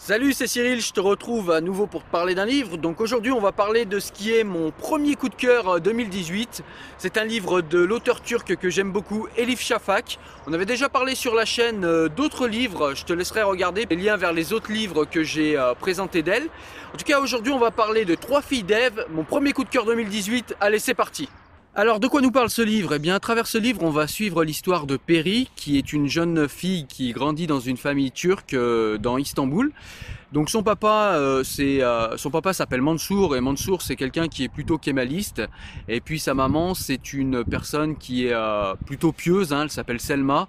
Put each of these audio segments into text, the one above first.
Salut, c'est Cyril, je te retrouve à nouveau pour te parler d'un livre. Donc aujourd'hui, on va parler de ce qui est mon premier coup de cœur 2018. C'est un livre de l'auteur turc que j'aime beaucoup, Elif Shafak. On avait déjà parlé sur la chaîne euh, d'autres livres, je te laisserai regarder les liens vers les autres livres que j'ai euh, présentés d'elle. En tout cas, aujourd'hui, on va parler de Trois filles d'Ève, mon premier coup de cœur 2018. Allez, c'est parti alors de quoi nous parle ce livre? Eh bien à travers ce livre on va suivre l'histoire de Peri qui est une jeune fille qui grandit dans une famille turque euh, dans Istanbul. Donc son papa, euh, euh, papa s'appelle Mansour et Mansour c'est quelqu'un qui est plutôt kémaliste et puis sa maman c'est une personne qui est plutôt pieuse, hein, elle s'appelle Selma.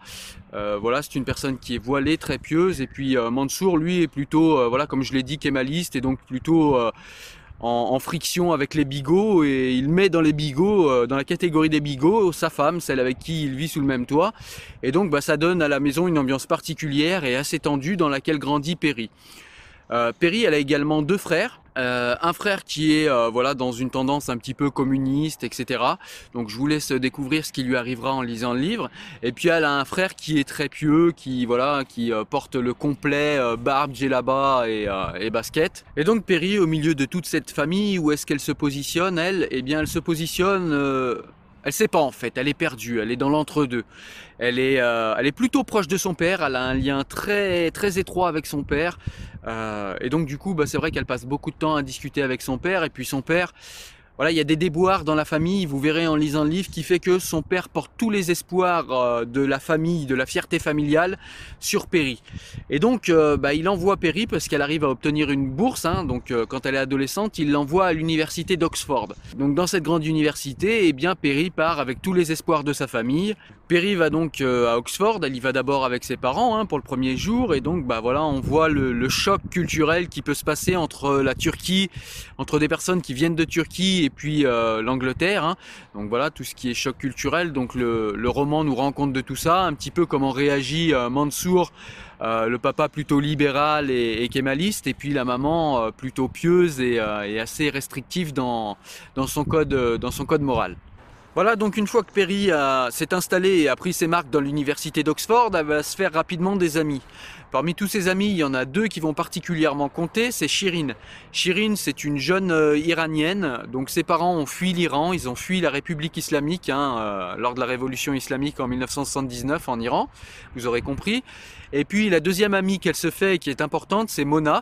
voilà c'est une personne qui est voilée, très pieuse et puis Mansour lui est plutôt voilà comme je l'ai dit kémaliste et donc plutôt en, friction avec les bigots et il met dans les bigots, euh, dans la catégorie des bigots, sa femme, celle avec qui il vit sous le même toit. Et donc bah, ça donne à la maison une ambiance particulière et assez tendue dans laquelle grandit Perry. Euh, Perry, elle a également deux frères. Euh, un frère qui est euh, voilà dans une tendance un petit peu communiste, etc. Donc je vous laisse découvrir ce qui lui arrivera en lisant le livre. Et puis elle a un frère qui est très pieux, qui voilà, qui euh, porte le complet barbe, djellaba et, et basket. Et donc Perry, au milieu de toute cette famille, où est-ce qu'elle se positionne Elle, eh bien, elle se positionne elle sait pas en fait, elle est perdue, elle est dans l'entre-deux. Elle est, euh, elle est plutôt proche de son père, elle a un lien très très étroit avec son père. Euh, et donc du coup, bah, c'est vrai qu'elle passe beaucoup de temps à discuter avec son père. Et puis son père, voilà, il y a des déboires dans la famille, vous verrez en lisant le livre, qui fait que son père porte tous les espoirs euh, de la famille, de la fierté familiale sur Perry. Et donc, euh, bah, il envoie Perry parce qu'elle arrive à obtenir une bourse. Hein, donc, euh, quand elle est adolescente, il l'envoie à l'université d'Oxford. Donc, dans cette grande université, eh bien, Perry part avec tous les espoirs de sa famille. Perry va donc à Oxford. Elle y va d'abord avec ses parents hein, pour le premier jour, et donc, bah voilà, on voit le, le choc culturel qui peut se passer entre la Turquie, entre des personnes qui viennent de Turquie et puis euh, l'Angleterre. Hein. Donc voilà, tout ce qui est choc culturel. Donc le, roman nous rend compte de tout ça, un petit peu comment réagit euh, Mansour, euh, le papa plutôt libéral et, kémaliste, et puis la maman plutôt pieuse et, assez restrictive dans, dans, son code, dans son code moral. Voilà, donc une fois que Perry s'est installé et a pris ses marques dans l'université d'Oxford, elle va se faire rapidement des amis. Parmi tous ses amis, il y en a deux qui vont particulièrement compter, c'est Shirin. Shirin, c'est une jeune euh, iranienne, donc ses parents ont fui l'Iran, ils ont fui la République islamique hein, euh, lors de la révolution islamique en 1979 en Iran, vous aurez compris. Et puis la deuxième amie qu'elle se fait et qui est importante, c'est Mona.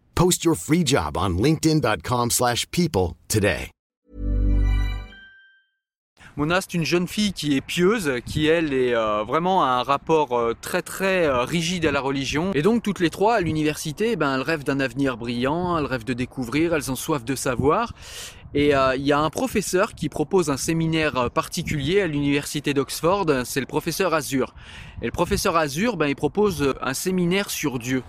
Post your free job on linkedin.com/people slash people today. Mona, c'est une jeune fille qui est pieuse, qui elle est euh, vraiment à un rapport euh, très très euh, rigide à la religion. Et donc toutes les trois à l'université, ben, elles rêvent d'un avenir brillant, elles rêvent de découvrir, elles ont soif de savoir. Et il y a un professeur qui propose un séminaire particulier à l'université d'Oxford, c'est le professeur Azur. Et le professeur Azur, ben, il propose un séminaire sur Dieu.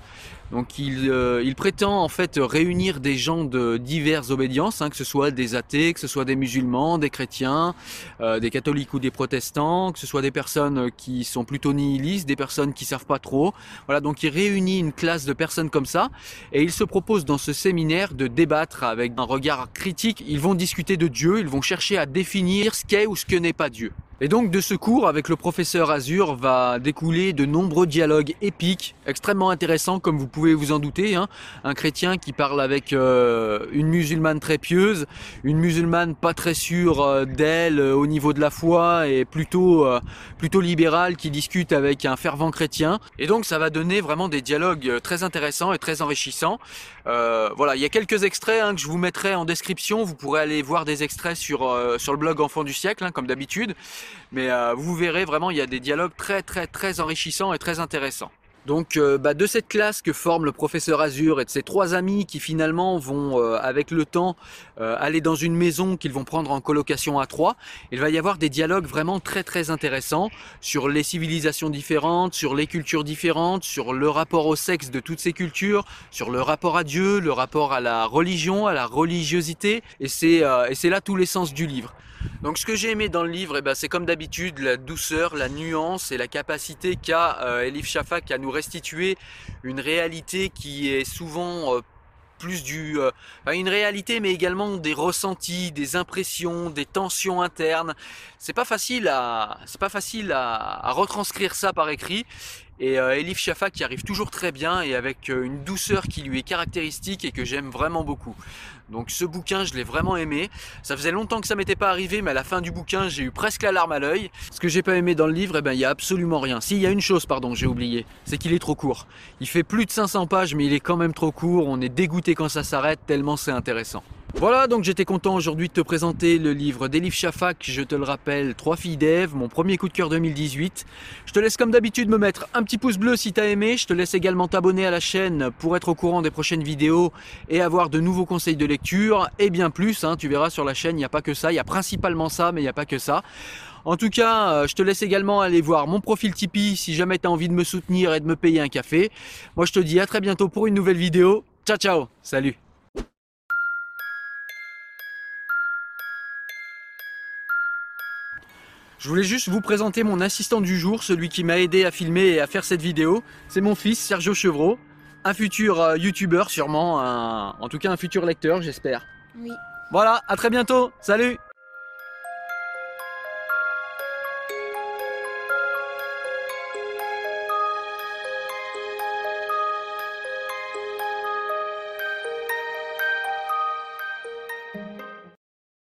Donc il, euh, il prétend en fait réunir des gens de diverses obédiences, hein, que ce soit des athées, que ce soit des musulmans, des chrétiens, euh, des catholiques ou des protestants, que ce soit des personnes qui sont plutôt nihilistes, des personnes qui savent pas trop. Voilà, donc il réunit une classe de personnes comme ça et il se propose dans ce séminaire de débattre avec un regard critique. Ils vont discuter de Dieu, ils vont chercher à définir ce qu'est ou ce que n'est pas Dieu. Et donc de ce cours avec le professeur Azur va découler de nombreux dialogues épiques, extrêmement intéressants comme vous pouvez vous en douter. hein. Un chrétien qui parle avec euh, une musulmane très pieuse, une musulmane pas très sûre euh, d'elle euh, au niveau de la foi et plutôt, plutôt libérale qui discute avec un fervent chrétien. Et donc ça va donner vraiment des dialogues très intéressants et très enrichissants. Voilà, il y a quelques extraits hein, que je vous mettrai en description. Vous pourrez aller voir des extraits sur, sur le blog Enfant du siècle, hein, comme d'habitude. Mais euh, vous verrez vraiment, il y a des dialogues très très très enrichissants et très intéressants. Donc euh, bah, de cette classe que forme le professeur Azur et de ces trois amis qui finalement vont euh, avec le temps aller dans une maison qu'ils vont prendre en colocation à trois, il va y avoir des dialogues vraiment très très intéressants sur les civilisations différentes, sur les cultures différentes, sur le rapport au sexe de toutes ces cultures, sur le rapport à Dieu, le rapport à la religion, à la religiosité et c'est là tout l'essence du livre. Donc ce que j'ai aimé dans le livre, eh ben, c'est comme d'habitude la douceur, la nuance et la capacité qu'a euh, Elif Shafak à nous restituer une réalité qui est souvent euh, plus du euh, une réalité mais également des ressentis, des impressions, des tensions internes. C'est pas facile pas facile à retranscrire ça par écrit. Et euh, Elif Shafak qui arrive toujours très bien et avec euh, une douceur qui lui est caractéristique et que j'aime vraiment beaucoup. Donc ce bouquin, je l'ai vraiment aimé. Ça faisait longtemps que ça m'était pas arrivé, mais à la fin du bouquin, j'ai eu presque la larme à l'œil. Ce que j'ai pas aimé dans le livre, eh ben il y a absolument rien. Si, il y a une chose, pardon, j'ai oublié, c'est qu'il est trop court. Il fait plus de 500 pages, mais il est quand même trop court. On est dégoûté quand ça s'arrête, tellement c'est intéressant. Voilà, donc j'étais content aujourd'hui de te présenter le livre d'Elif Shafak, je te le rappelle, Trois filles d'Ève, mon premier coup de cœur 2018. Je te laisse comme d'habitude me mettre un petit pouce bleu si t'as aimé, je te laisse également t'abonner à la chaîne pour être au courant des prochaines vidéos et avoir de nouveaux conseils de lecture et bien plus, hein, tu verras sur la chaîne, il n'y a pas que ça, il y a principalement ça, mais il n'y a pas que ça. En tout cas, euh, je te laisse également aller voir mon profil Tipeee si jamais tu as envie de me soutenir et de me payer un café. Moi je te dis à très bientôt pour une nouvelle vidéo. Ciao ciao, salut Je voulais juste vous présenter mon assistant du jour, celui qui m'a aidé à filmer et à faire cette vidéo. C'est mon fils, Sergio Chevreau, un futur euh, youtubeur sûrement, un- en tout cas un futur lecteur j'espère. Oui. Voilà, à très bientôt, salut